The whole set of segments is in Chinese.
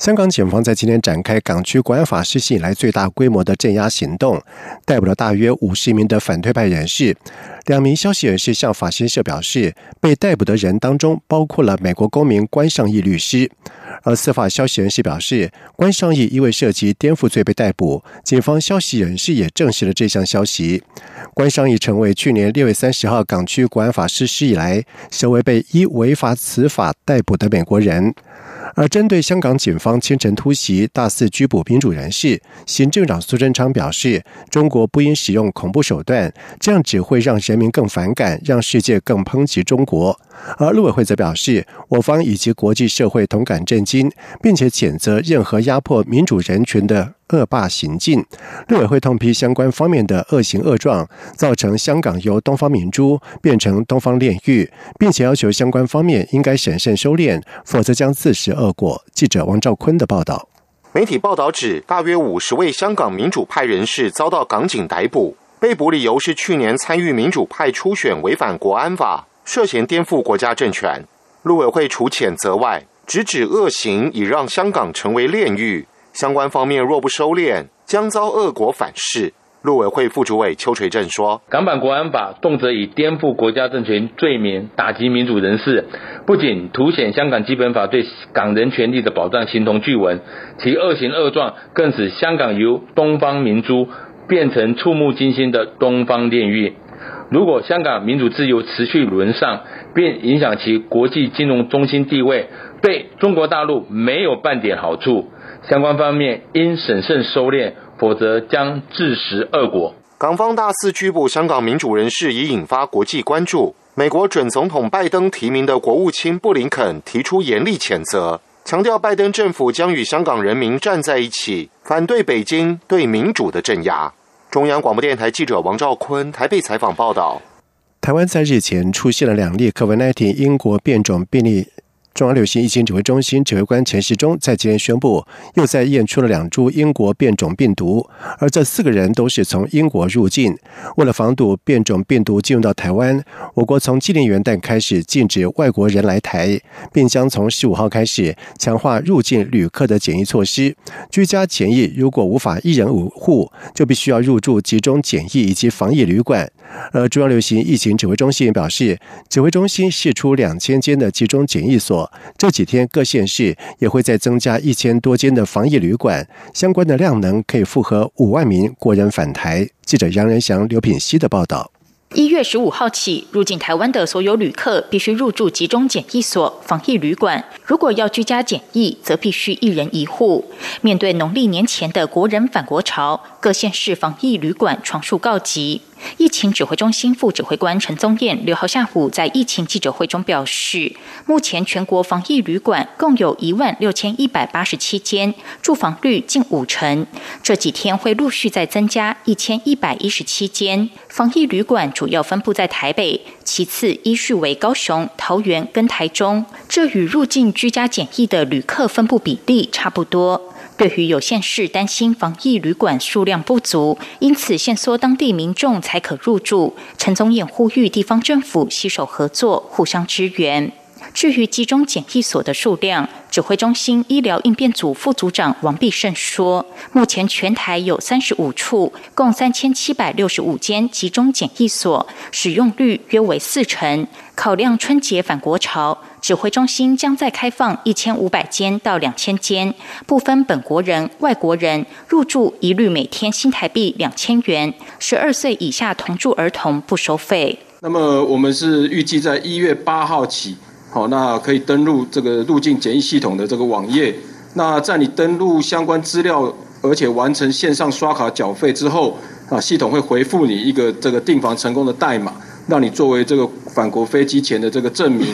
香港警方在今天展开港区国安法实行以来最大规模的镇压行动，逮捕了大约五十名的反对派人士。两名消息人士向法新社表示，被逮捕的人当中包括了美国公民关尚义律师。而司法消息人士表示，关尚义因为涉及颠覆罪被逮捕。警方消息人士也证实了这项消息。关尚义成为去年六月三十号港区国安法实施以来首位被依违法此法逮捕的美国人。而针对香港警方清晨突袭、大肆拘捕民主人士，行政长苏贞昌表示，中国不应使用恐怖手段，这样只会让人民更反感，让世界更抨击中国。而陆委会则表示，我方以及国际社会同感这金，并且谴责任何压迫民主人权的。恶霸行径，陆委会痛批相关方面的恶行恶状，造成香港由东方明珠变成东方炼狱，并且要求相关方面应该审慎收敛，否则将自食恶果。记者王兆坤的报道。媒体报道指，大约五十位香港民主派人士遭到港警逮捕，被捕理由是去年参与民主派初选违反国安法，涉嫌颠覆国家政权。陆委会除谴责外，直指恶行已让香港成为炼狱。相关方面若不收敛，将遭恶果反噬。陆委会副主委邱垂正说：“港版国安法动辄以颠覆国家政权罪名打击民主人士，不仅凸显香港基本法对港人权利的保障形同具文，其恶行恶状更使香港由东方明珠变成触目惊心的东方炼狱。如果香港民主自由持续沦丧，便影响其国际金融中心地位，对中国大陆没有半点好处。”相关方面应审慎收敛，否则将自食恶果。港方大肆拘捕香港民主人士，已引发国际关注。美国准总统拜登提名的国务卿布林肯提出严厉谴责，强调拜登政府将与香港人民站在一起，反对北京对民主的镇压。中央广播电台记者王兆坤台北采访报道：台湾在日前出现了两例 COVID-19 英国变种病例。中央流行疫情指挥中心指挥官陈时中在今天宣布，又在验出了两株英国变种病毒，而这四个人都是从英国入境。为了防堵变种病毒进入到台湾，我国从今年元旦开始禁止外国人来台，并将从十五号开始强化入境旅客的检疫措施。居家检疫如果无法一人五户，就必须要入住集中检疫以及防疫旅馆。而中央流行疫情指挥中心表示，指挥中心释出两千间的集中检疫所，这几天各县市也会再增加一千多间的防疫旅馆，相关的量能可以负荷五万名国人返台。记者杨仁祥、刘品希的报道。一月十五号起，入境台湾的所有旅客必须入住集中检疫所、防疫旅馆。如果要居家检疫，则必须一人一户。面对农历年前的国人返国潮，各县市防疫旅馆床数告急。疫情指挥中心副指挥官陈宗彦六号下午在疫情记者会中表示，目前全国防疫旅馆共有一万六千一百八十七间，住房率近五成。这几天会陆续再增加一千一百一十七间防疫旅馆，主要分布在台北，其次依序为高雄、桃园跟台中。这与入境居家检疫的旅客分布比例差不多。对于有县市担心防疫旅馆数量不足，因此限缩当地民众才可入住。陈宗彦呼吁地方政府携手合作，互相支援。至于集中检疫所的数量，指挥中心医疗应变组副组长王必胜说，目前全台有三十五处，共三千七百六十五间集中检疫所，使用率约为四成。考量春节返国潮。指挥中心将再开放一千五百间到两千间，不分本国人、外国人入住，一律每天新台币两千元。十二岁以下同住儿童不收费。那么我们是预计在一月八号起，好，那可以登录这个入境检疫系统的这个网页。那在你登录相关资料，而且完成线上刷卡缴费之后，啊，系统会回复你一个这个订房成功的代码，让你作为这个返国飞机前的这个证明。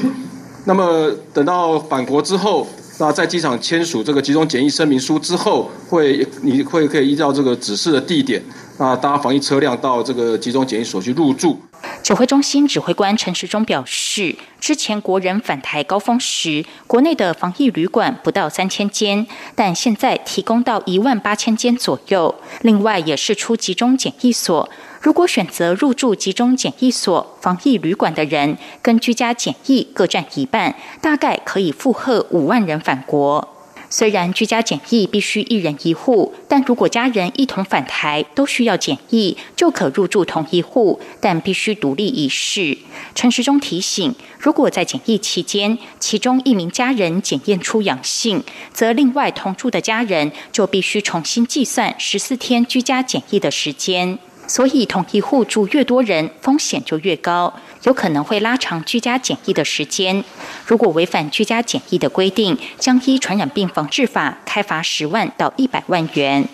那么等到返国之后，那在机场签署这个集中检疫声明书之后，会你会可以依照这个指示的地点，那搭防疫车辆到这个集中检疫所去入住。指挥中心指挥官陈时中表示，之前国人返台高峰时，国内的防疫旅馆不到三千间，但现在提供到一万八千间左右。另外，也是出集中检疫所。如果选择入住集中检疫所、防疫旅馆的人，跟居家检疫各占一半，大概可以负荷五万人返国。虽然居家检疫必须一人一户，但如果家人一同返台都需要检疫，就可入住同一户，但必须独立一室。陈时中提醒，如果在检疫期间，其中一名家人检验出阳性，则另外同住的家人就必须重新计算十四天居家检疫的时间。所以，同一户住越多人，风险就越高，有可能会拉长居家检疫的时间。如果违反居家检疫的规定，将依传染病防治法开罚十万到一百万元。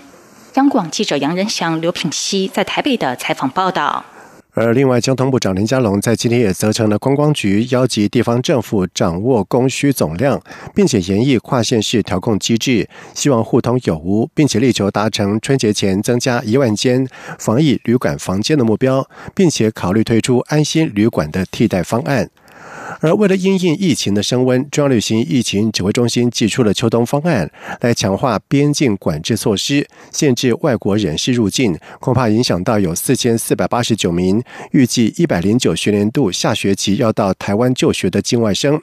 央广记者杨仁祥、刘品熙在台北的采访报道。而另外，交通部长林佳龙在今天也责成了观光局邀集地方政府掌握供需总量，并且研议跨县市调控机制，希望互通有无，并且力求达成春节前增加一万间防疫旅馆房间的目标，并且考虑推出安心旅馆的替代方案。而为了因应疫情的升温，中央旅行疫情指挥中心寄出了秋冬方案，来强化边境管制措施，限制外国人士入境，恐怕影响到有四千四百八十九名预计一百零九学年度下学期要到台湾就学的境外生。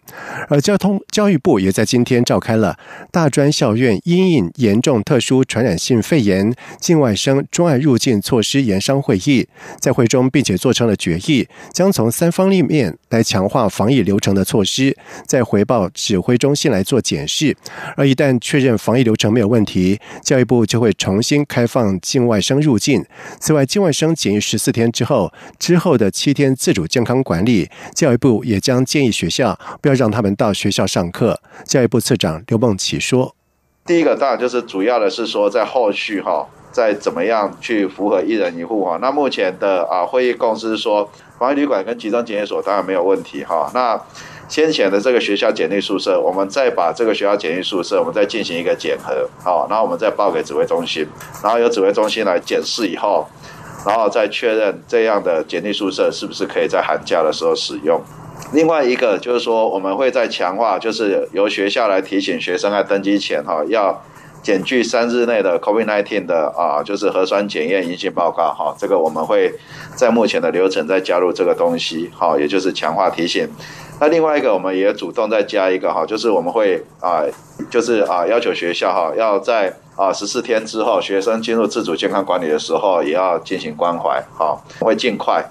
而交通教育部也在今天召开了大专校院因应严重特殊传染性肺炎境外生专案入境措施研商会议，在会中并且做成了决议，将从三方立面来强化防疫。流程的措施，再回报指挥中心来做检视，而一旦确认防疫流程没有问题，教育部就会重新开放境外生入境。此外，境外生检疫十四天之后，之后的七天自主健康管理，教育部也将建议学校不要让他们到学校上课。教育部次长刘梦琪说：“第一个当然就是主要的是说，在后续哈，在怎么样去符合一人一户哈。那目前的啊会议共识说。”防疫旅馆跟集中检疫所当然没有问题哈。那先前的这个学校检疫宿舍，我们再把这个学校检疫宿舍，我们再进行一个检核，好，然后我们再报给指挥中心，然后由指挥中心来检视以后，然后再确认这样的检疫宿舍是不是可以在寒假的时候使用。另外一个就是说，我们会在强化，就是由学校来提醒学生在登机前哈要。检具三日内的 COVID-19 的啊，就是核酸检验阴性报告哈，这个我们会在目前的流程再加入这个东西，哈，也就是强化提醒。那另外一个，我们也主动再加一个哈，就是我们会啊，就是啊，要求学校哈，要在啊十四天之后，学生进入自主健康管理的时候，也要进行关怀，哈，会尽快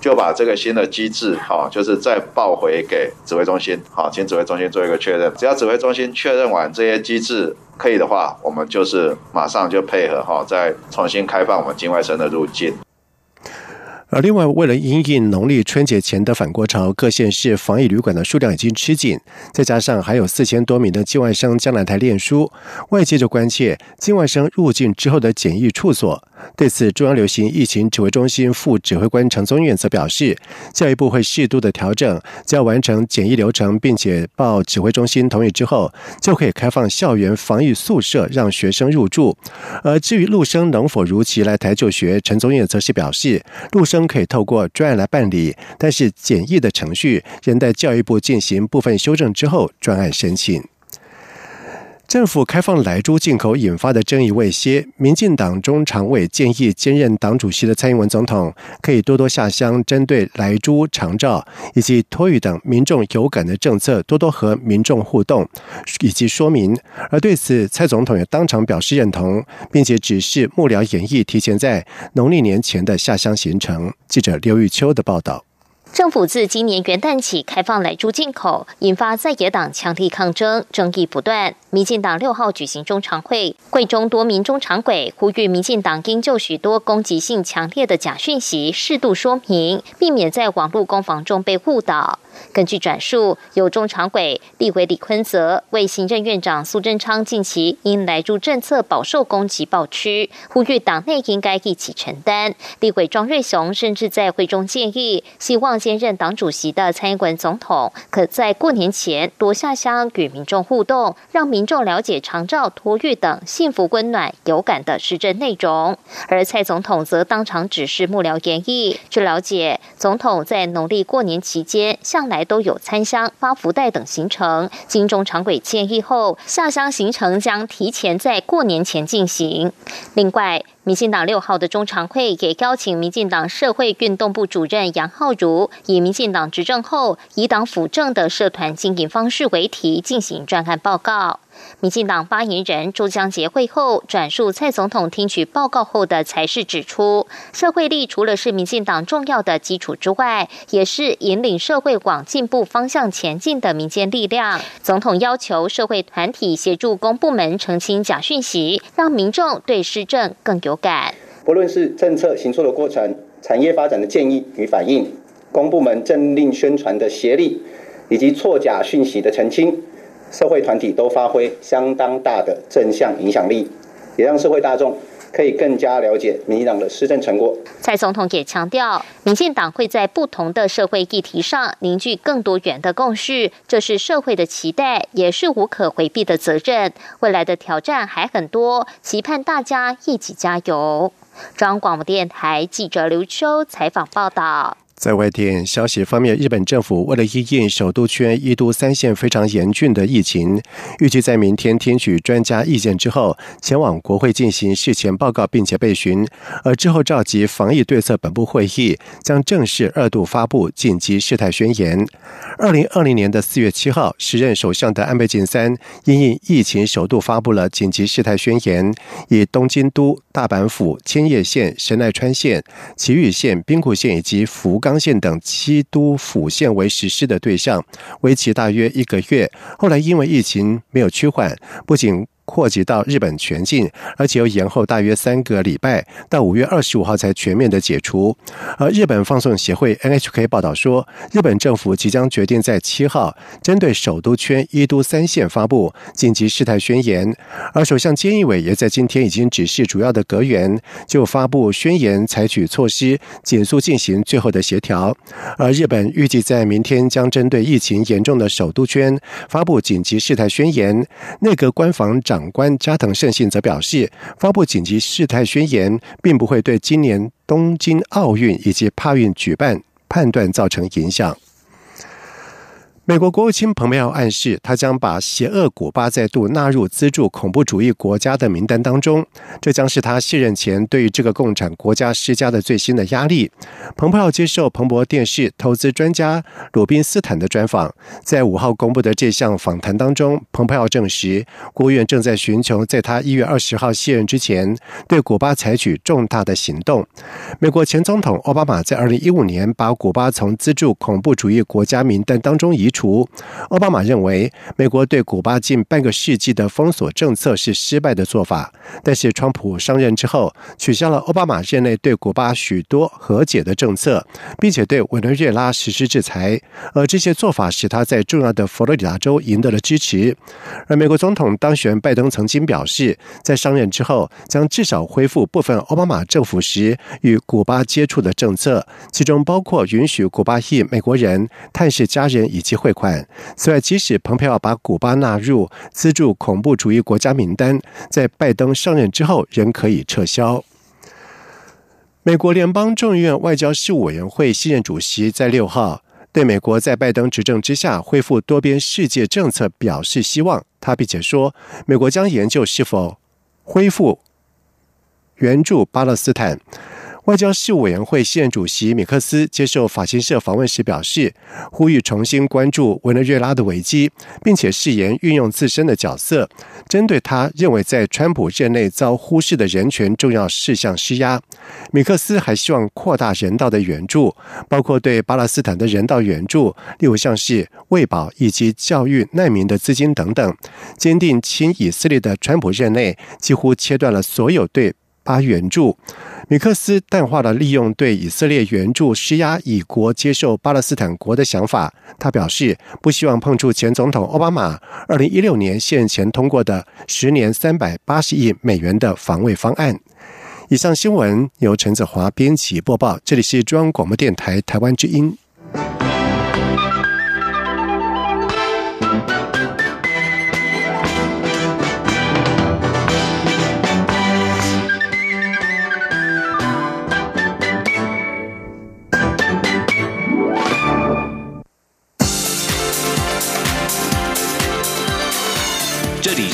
就把这个新的机制哈，就是再报回给指挥中心，好，请指挥中心做一个确认。只要指挥中心确认完这些机制。可以的话，我们就是马上就配合哈，再重新开放我们境外生的入境。而另外，为了因应农历春节前的返国潮，各县市防疫旅馆的数量已经吃紧，再加上还有四千多名的境外生将来台练书，外界就关切境外生入境之后的检疫处所。对此，中央流行疫情指挥中心副指挥官陈宗彦则表示，教育部会适度的调整，只要完成检疫流程，并且报指挥中心同意之后，就可以开放校园防疫宿舍让学生入住。而至于陆生能否如期来台就学，陈宗彦则是表示，陆生可以透过专案来办理，但是检疫的程序仍待教育部进行部分修正之后，专案申请。政府开放莱猪进口引发的争议未歇，民进党中常委建议兼任党主席的蔡英文总统可以多多下乡，针对莱猪长照以及托育等民众有感的政策，多多和民众互动以及说明。而对此，蔡总统也当场表示认同，并且指示幕僚演绎提前在农历年前的下乡行程。记者刘玉秋的报道。政府自今年元旦起开放来猪进口，引发在野党强力抗争，争议不断。民进党六号举行中常会，会中多名中常委呼吁民进党应就许多攻击性强烈的假讯息适度说明，避免在网络攻防中被误导。根据转述，由中常委立委李坤泽为行政院长苏贞昌近期因来住政策饱受攻击暴区，呼吁党内应该一起承担。立委庄瑞雄甚至在会中建议，希望兼任党主席的蔡英文总统可在过年前多下乡与民众互动，让民众了解长照、托育等幸福、温暖、有感的施政内容。而蔡总统则当场指示幕僚研议。据了解，总统在农历过年期间向来都有参香、发福袋等行程。经中常委建议后，下乡行程将提前在过年前进行。另外，民进党六号的中常会给邀请民进党社会运动部主任杨浩如，以民进党执政后以党辅政的社团经营方式为题进行专案报告。民进党发言人周江杰会后转述蔡总统听取报告后的才是指出，社会力除了是民进党重要的基础之外，也是引领社会往进步方向前进的民间力量。总统要求社会团体协助公部门澄清假讯息，让民众对施政更有感。不论是政策行错的过程、产业发展的建议与反应、公部门政令宣传的协力，以及错假讯息的澄清。社会团体都发挥相当大的正向影响力，也让社会大众可以更加了解民进党的施政成果。蔡总统也强调，民进党会在不同的社会议题上凝聚更多元的共识，这是社会的期待，也是无可回避的责任。未来的挑战还很多，期盼大家一起加油。中央广播电台记者刘秋采访报道。在外电消息方面，日本政府为了应应首都圈一都三县非常严峻的疫情，预计在明天听取专家意见之后，前往国会进行事前报告，并且备询。而之后召集防疫对策本部会议，将正式二度发布紧急事态宣言。二零二零年的四月七号，时任首相的安倍晋三因应疫情首度发布了紧急事态宣言，以东京都、大阪府、千叶县、神奈川县、埼玉县、兵库县以及福冈。冈县等七都府县为实施的对象，为期大约一个月。后来因为疫情没有趋缓，不仅。扩及到日本全境，而且又延后大约三个礼拜，到五月二十五号才全面的解除。而日本放送协会 NHK 报道说，日本政府即将决定在七号针对首都圈一都三县发布紧急事态宣言。而首相菅义伟也在今天已经指示主要的阁员就发布宣言采取措施，紧速进行最后的协调。而日本预计在明天将针对疫情严重的首都圈发布紧急事态宣言。内阁官房长。长官加藤胜信则表示，发布紧急事态宣言，并不会对今年东京奥运以及帕运举办判断造成影响。美国国务卿蓬佩奥暗示，他将把邪恶古巴再度纳入资助恐怖主义国家的名单当中。这将是他卸任前对于这个共产国家施加的最新的压力。蓬佩奥接受彭博电视投资专家鲁宾斯坦的专访，在五号公布的这项访谈当中，蓬佩奥证实，国务院正在寻求在他一月二十号卸任之前，对古巴采取重大的行动。美国前总统奥巴马在二零一五年把古巴从资助恐怖主义国家名单当中移除。奥巴马认为，美国对古巴近半个世纪的封锁政策是失败的做法。但是，川普上任之后，取消了奥巴马任内对古巴许多和解的政策，并且对委内瑞拉实施制裁。而这些做法使他在重要的佛罗里达州赢得了支持。而美国总统当选拜登曾经表示，在上任之后将至少恢复部分奥巴马政府时与古巴接触的政策，其中包括允许古巴裔美国人探视家人以及汇款。此外，即使蓬佩奥把古巴纳入资助恐怖主义国家名单，在拜登上任之后仍可以撤销。美国联邦众议院外交事务委员会新任主席在六号对美国在拜登执政之下恢复多边世界政策表示希望。他并且说，美国将研究是否恢复援助巴勒斯坦。外交事务委员会现任主席米克斯接受法新社访问时表示，呼吁重新关注委内瑞拉的危机，并且誓言运用自身的角色，针对他认为在川普任内遭忽视的人权重要事项施压。米克斯还希望扩大人道的援助，包括对巴勒斯坦的人道援助，例如像是喂饱以及教育难民的资金等等。坚定亲以色列的川普任内几乎切断了所有对。巴援助。米克斯淡化了利用对以色列援助施压以国接受巴勒斯坦国的想法。他表示，不希望碰触前总统奥巴马二零一六年现前通过的十年三百八十亿美元的防卫方案。以上新闻由陈子华编辑播报，这里是中央广播电台台湾之音。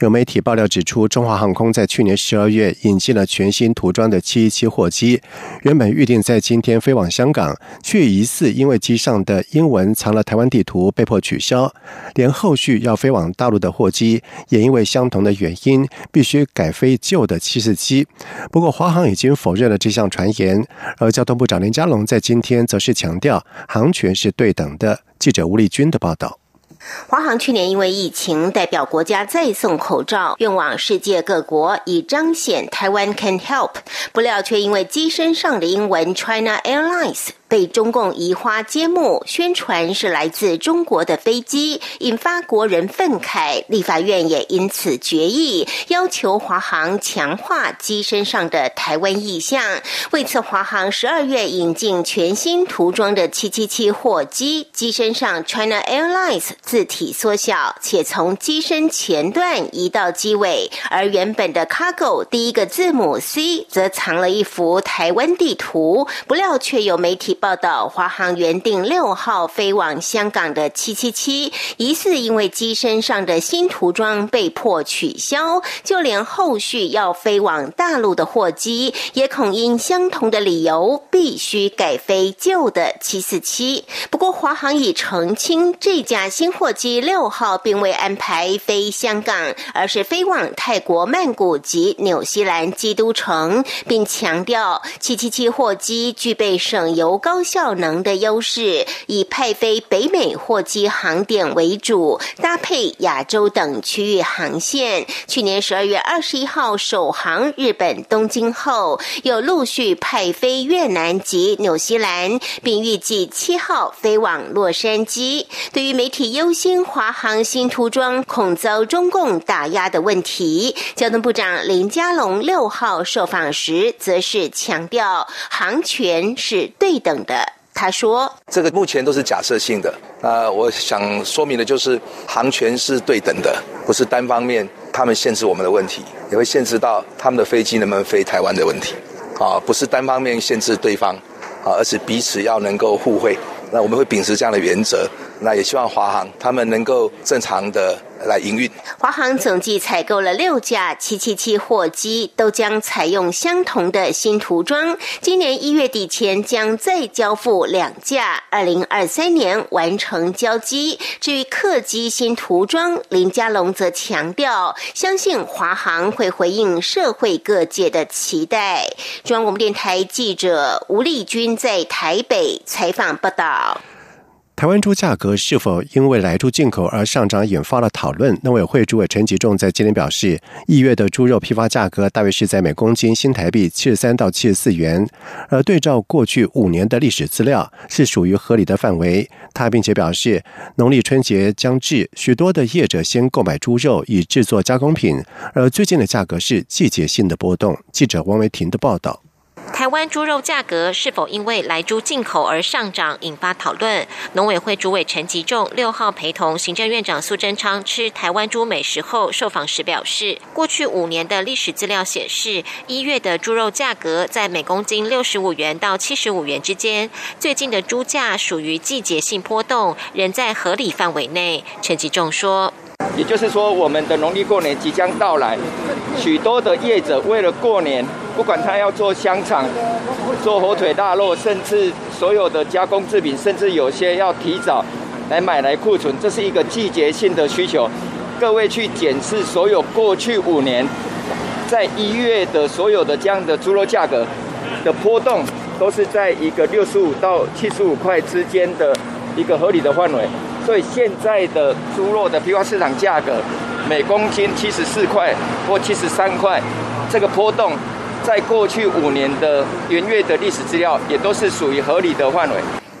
有媒体爆料指出，中华航空在去年十二月引进了全新涂装的七一七货机，原本预定在今天飞往香港，却疑似因为机上的英文藏了台湾地图，被迫取消。连后续要飞往大陆的货机，也因为相同的原因，必须改飞旧的七四七。不过，华航已经否认了这项传言，而交通部长林佳龙在今天则是强调，航权是对等的。记者吴丽君的报道。华航去年因为疫情，代表国家再送口罩运往世界各国，以彰显台湾 can help。不料却因为机身上的英文 China Airlines。被中共移花接木，宣传是来自中国的飞机，引发国人愤慨。立法院也因此决议，要求华航强化机身上的台湾意象。为此，华航十二月引进全新涂装的777货机，机身上 China Airlines 字体缩小，且从机身前段移到机尾，而原本的 Cargo 第一个字母 C 则藏了一幅台湾地图。不料却有媒体。报道，华航原定六号飞往香港的七七七，疑似因为机身上的新涂装被迫取消，就连后续要飞往大陆的货机，也恐因相同的理由必须改飞旧的七四七。不过，华航已澄清，这架新货机六号并未安排飞香港，而是飞往泰国曼谷及纽西兰基督城，并强调七七七货机具备省油。高效能的优势，以派飞北美货机航点为主，搭配亚洲等区域航线。去年十二月二十一号首航日本东京后，又陆续派飞越南及纽西兰，并预计七号飞往洛杉矶。对于媒体忧心华航新涂装恐遭中共打压的问题，交通部长林佳龙六号受访时则是强调，航权是对等。的他说：“这个目前都是假设性的。那，我想说明的就是，航权是对等的，不是单方面他们限制我们的问题，也会限制到他们的飞机能不能飞台湾的问题。啊，不是单方面限制对方，啊，而是彼此要能够互惠。那我们会秉持这样的原则。那也希望华航他们能够正常的。”来营运。华航总计采购了六架七七七货机，都将采用相同的新涂装。今年一月底前将再交付两架，二零二三年完成交机。至于客机新涂装，林佳龙则强调，相信华航会回应社会各界的期待。中央广播电台记者吴丽君在台北采访报道。台湾猪价格是否因为来猪进口而上涨，引发了讨论。农委会主委陈吉仲在今天表示，一月的猪肉批发价格大约是在每公斤新台币七十三到七十四元，而对照过去五年的历史资料，是属于合理的范围。他并且表示，农历春节将至，许多的业者先购买猪肉以制作加工品，而最近的价格是季节性的波动。记者王维婷的报道。台湾猪肉价格是否因为来猪进口而上涨，引发讨论。农委会主委陈吉仲六号陪同行政院长苏贞昌吃台湾猪美食后受访时表示，过去五年的历史资料显示，一月的猪肉价格在每公斤六十五元到七十五元之间。最近的猪价属于季节性波动，仍在合理范围内。陈吉仲说。也就是说，我们的农历过年即将到来，许多的业者为了过年，不管他要做香肠、做火腿大肉，甚至所有的加工制品，甚至有些要提早来买来库存，这是一个季节性的需求。各位去检视所有过去五年在一月的所有的这样的猪肉价格，的波动都是在一个六十五到七十五块之间的一个合理的范围，所以现在的猪肉的批发市场价格每公斤七十四块或七十三块，这个波动在过去五年的元月的历史资料也都是属于合理的范围。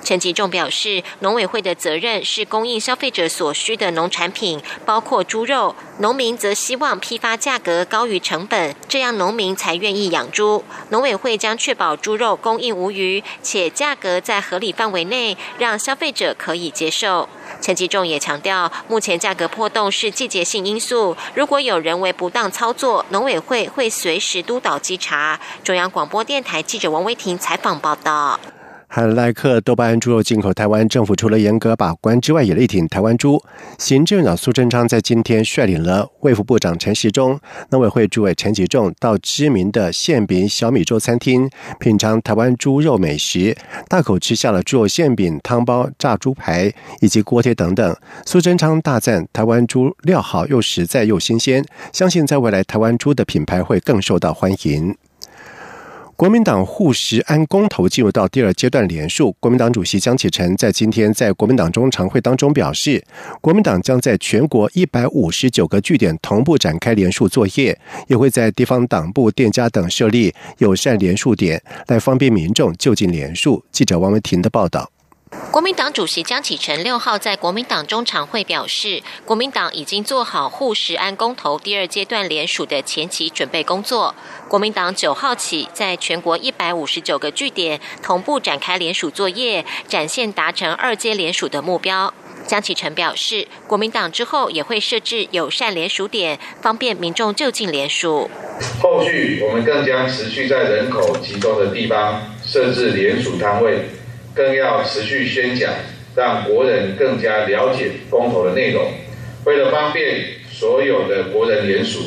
陈吉仲表示，农委会的责任是供应消费者所需的农产品，包括猪肉。农民则希望批发价格高于成本，这样农民才愿意养猪。农委会将确保猪肉供应无虞，且价格在合理范围内，让消费者可以接受。陈吉仲也强调，目前价格波动是季节性因素，如果有人为不当操作，农委会会随时督导稽查。中央广播电台记者王威婷采访报道。海莱克多巴胺猪肉进口台湾政府除了严格把关之外，也力挺台湾猪。行政长苏贞昌在今天率领了卫副部长陈时中、农委会主委陈吉仲到知名的馅饼小米粥餐厅品尝台湾猪肉美食，大口吃下了猪肉馅饼、汤包、炸猪排以及锅贴等等。苏贞昌大赞台湾猪料好又实在又新鲜，相信在未来台湾猪的品牌会更受到欢迎。国民党护食安公投进入到第二阶段联署，国民党主席江启臣在今天在国民党中常会当中表示，国民党将在全国一百五十九个据点同步展开联署作业，也会在地方党部、店家等设立友善联署点，来方便民众就近联署。记者王文婷的报道。国民党主席江启臣六号在国民党中常会表示，国民党已经做好护食安公投第二阶段联署的前期准备工作。国民党九号起在全国一百五十九个据点同步展开联署作业，展现达成二阶联署的目标。江启臣表示，国民党之后也会设置友善联署点，方便民众就近联署。后续我们更将持续在人口集中的地方设置联署摊位。更要持续宣讲，让国人更加了解公投的内容。为了方便所有的国人联署，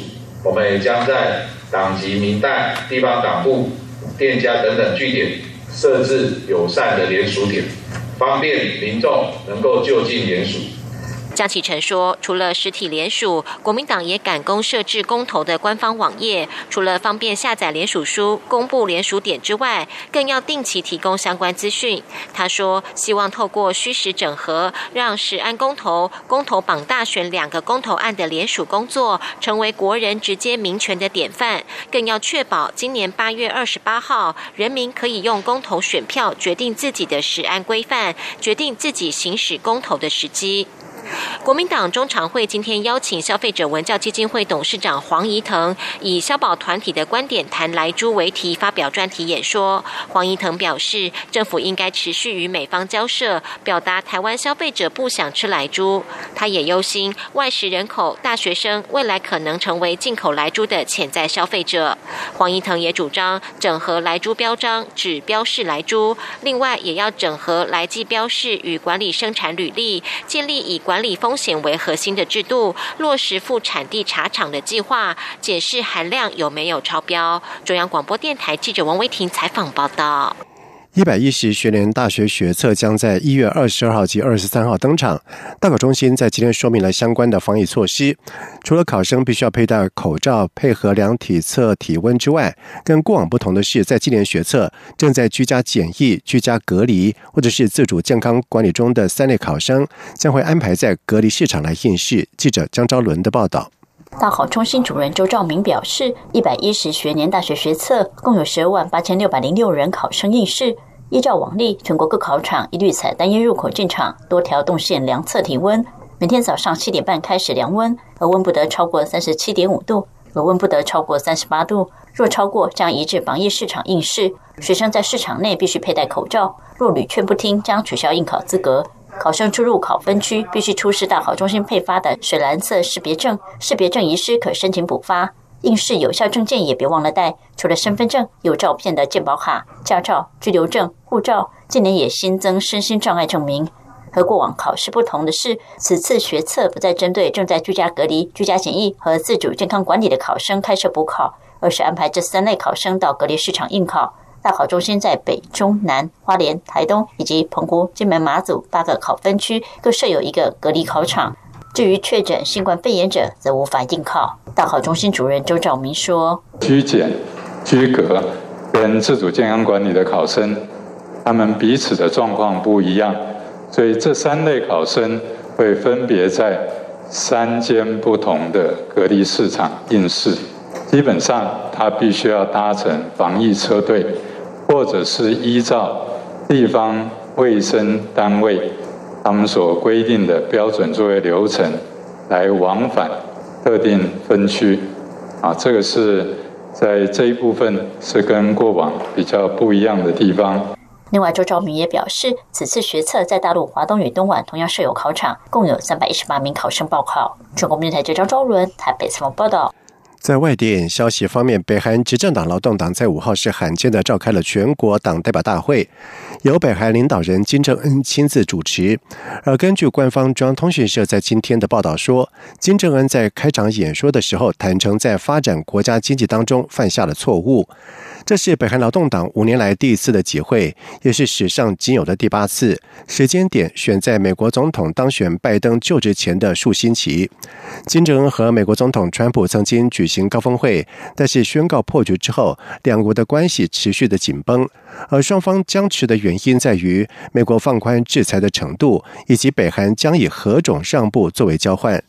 我们也将在党籍民代、地方党部、店家等等据点设置友善的联署点，方便民众能够就近联署。江启臣说，除了实体联署，国民党也赶工设置公投的官方网页。除了方便下载联署书、公布联署点之外，更要定期提供相关资讯。他说，希望透过虚实整合，让实案公投、公投榜大选两个公投案的联署工作，成为国人直接民权的典范。更要确保今年八月二十八号，人民可以用公投选票决定自己的实案规范，决定自己行使公投的时机。国民党中常会今天邀请消费者文教基金会董事长黄怡腾以“消保团体的观点谈来猪”为题发表专题演说。黄怡腾表示，政府应该持续与美方交涉，表达台湾消费者不想吃来猪。他也忧心外食人口、大学生未来可能成为进口来猪的潜在消费者。黄怡腾也主张整合来猪标章，只标示来猪，另外也要整合来记标示与管理生产履历，建立以管理风险为核心的制度，落实副产地茶厂的计划，检视含量有没有超标。中央广播电台记者王威婷采访报道。一百一十学年大学学测将在一月二十二号及二十三号登场。大考中心在今天说明了相关的防疫措施，除了考生必须要佩戴口罩、配合量体测体温之外，跟过往不同的是，在今年学测正在居家检疫、居家隔离或者是自主健康管理中的三类考生，将会安排在隔离市场来应试。记者张昭伦的报道。大考中心主任周兆明表示，一百一十学年大学学测共有十二万八千六百零六人考生应试。依照往例，全国各考场一律采单一入口进场，多条动线量测体温。每天早上七点半开始量温，额温不得超过三十七点五度，额温不得超过三十八度。若超过，将移至防疫市场应试。学生在市场内必须佩戴口罩。若屡劝不听，将取消应考资格。考生出入考分区必须出示大考中心配发的水蓝色识别证，识别证遗失可申请补发。应试有效证件也别忘了带，除了身份证，有照片的健保卡、驾照、居留证、护照。今年也新增身心障碍证明。和过往考试不同的是，此次学测不再针对正在居家隔离、居家检疫和自主健康管理的考生开设补考，而是安排这三类考生到隔离市场应考。大考中心在北、中、南、花莲、台东以及澎湖、金门、马祖八个考分区各设有一个隔离考场。至于确诊新冠肺炎者，则无法应考。大考中心主任周兆明说：“居检、居隔、隔跟自主健康管理的考生，他们彼此的状况不一样，所以这三类考生会分别在三间不同的隔离市场应试。基本上，他必须要搭乘防疫车队，或者是依照地方卫生单位他们所规定的标准作业流程来往返特定分区。啊，这个是在这一部分是跟过往比较不一样的地方。另外，周兆明也表示，此次学测在大陆华东与东莞同样设有考场，共有三百一十八名考生报考。中国电台记者张昭伦台北采访报道。在外电消息方面，北韩执政党劳动党在五号是罕见的召开了全国党代表大会，由北韩领导人金正恩亲自主持。而根据官方中央通讯社在今天的报道说，金正恩在开场演说的时候坦诚，在发展国家经济当中犯下了错误。这是北韩劳动党五年来第一次的集会，也是史上仅有的第八次。时间点选在美国总统当选拜登就职前的数星期。金正恩和美国总统川普曾经举行高峰会，但是宣告破局之后，两国的关系持续的紧绷。而双方僵持的原因在于美国放宽制裁的程度，以及北韩将以何种让步作为交换。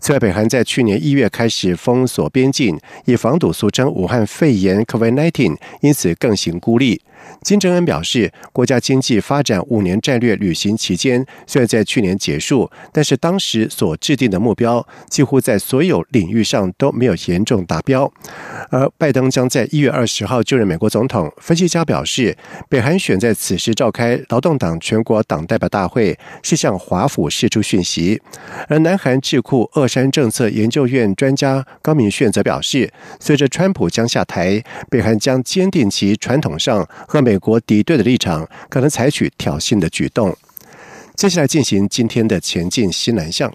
此外，北韩在去年一月开始封锁边境，以防堵俗称武汉肺炎 （COVID-19），因此更行孤立。金正恩表示，国家经济发展五年战略履行期间虽然在去年结束，但是当时所制定的目标几乎在所有领域上都没有严重达标。而拜登将在一月二十号就任美国总统。分析家表示，北韩选在此时召开劳动党全国党代表大会，是向华府释出讯息。而南韩智库鄂山政策研究院专家高明炫则表示，随着川普将下台，北韩将坚定其传统上。和美国敌对的立场，可能采取挑衅的举动。接下来进行今天的前进西南向。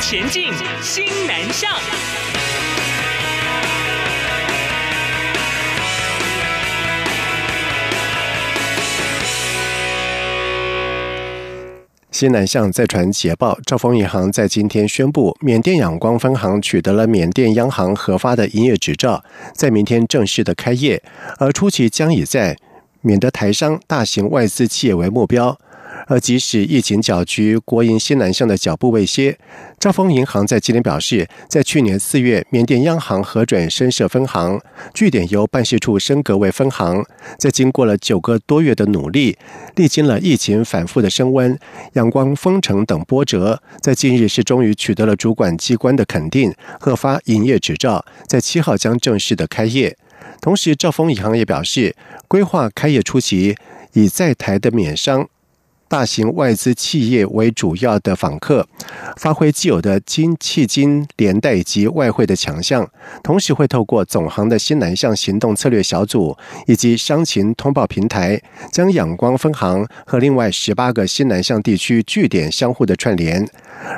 前进新南向。西南向再传捷报，兆丰银行在今天宣布，缅甸仰光分行取得了缅甸央行核发的营业执照，在明天正式的开业，而初期将以在缅德台商、大型外资企业为目标。而即使疫情搅局，国营西南向的脚步未歇。兆丰银行在今天表示，在去年四月，缅甸央行核准深设分行，据点由办事处升格为分行。在经过了九个多月的努力，历经了疫情反复的升温、阳光封城等波折，在近日是终于取得了主管机关的肯定，核发营业执照，在七号将正式的开业。同时，兆丰银行也表示，规划开业初期以在台的缅商。大型外资企业为主要的访客，发挥既有的金、迄金连带及外汇的强项，同时会透过总行的新南向行动策略小组以及商情通报平台，将仰光分行和另外十八个新南向地区据点相互的串联。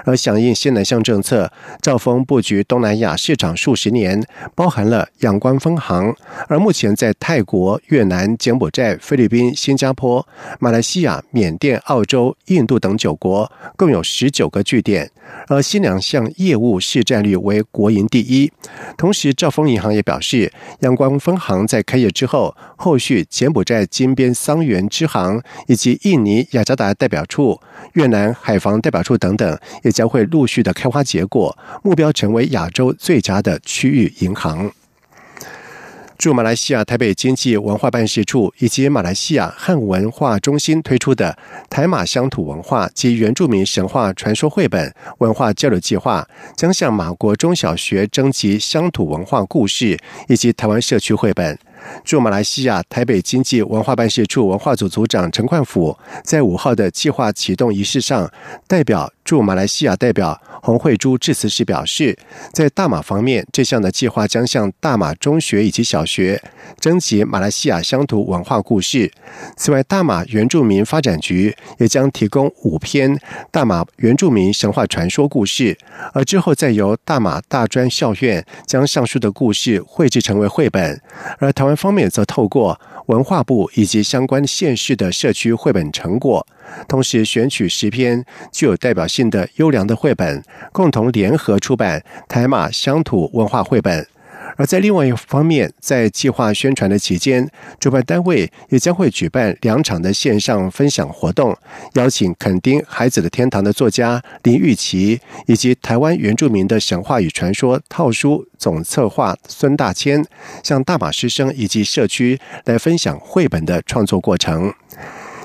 而响应新南向政策，兆丰布局东南亚市场数十年，包含了仰光分行。而目前在泰国、越南、柬埔寨、菲律宾、新加坡、马来西亚、缅甸、澳洲、印度等九国，共有十九个据点。而新两项业务市占率为国营第一。同时，兆丰银行也表示，阳光分行在开业之后，后续柬埔寨金边桑园支行以及印尼雅加达代表处、越南海防代表处等等，也将会陆续的开花结果，目标成为亚洲最佳的区域银行。驻马来西亚台北经济文化办事处以及马来西亚汉文化中心推出的台马乡土文化及原住民神话传说绘本文化交流计划，将向马国中小学征集乡土文化故事以及台湾社区绘本。驻马来西亚台北经济文化办事处文化组组长陈冠甫在五号的计划启动仪式上，代表驻马来西亚代表洪慧珠致辞时表示，在大马方面，这项的计划将向大马中学以及小学征集马来西亚乡土文化故事。此外，大马原住民发展局也将提供五篇大马原住民神话传说故事，而之后再由大马大专校院将上述的故事绘制成为绘本，而台湾。方面则透过文化部以及相关县市的社区绘本成果，同时选取十篇具有代表性的优良的绘本，共同联合出版台马乡土文化绘本。而在另外一方面，在计划宣传的期间，主办单位也将会举办两场的线上分享活动，邀请垦丁孩子的天堂的作家林玉琪，以及台湾原住民的神话与传说套书总策划孙大千，向大马师生以及社区来分享绘本的创作过程。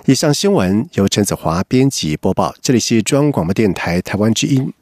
以上新闻由陈子华编辑播报，这里是中央广播电台台湾之音。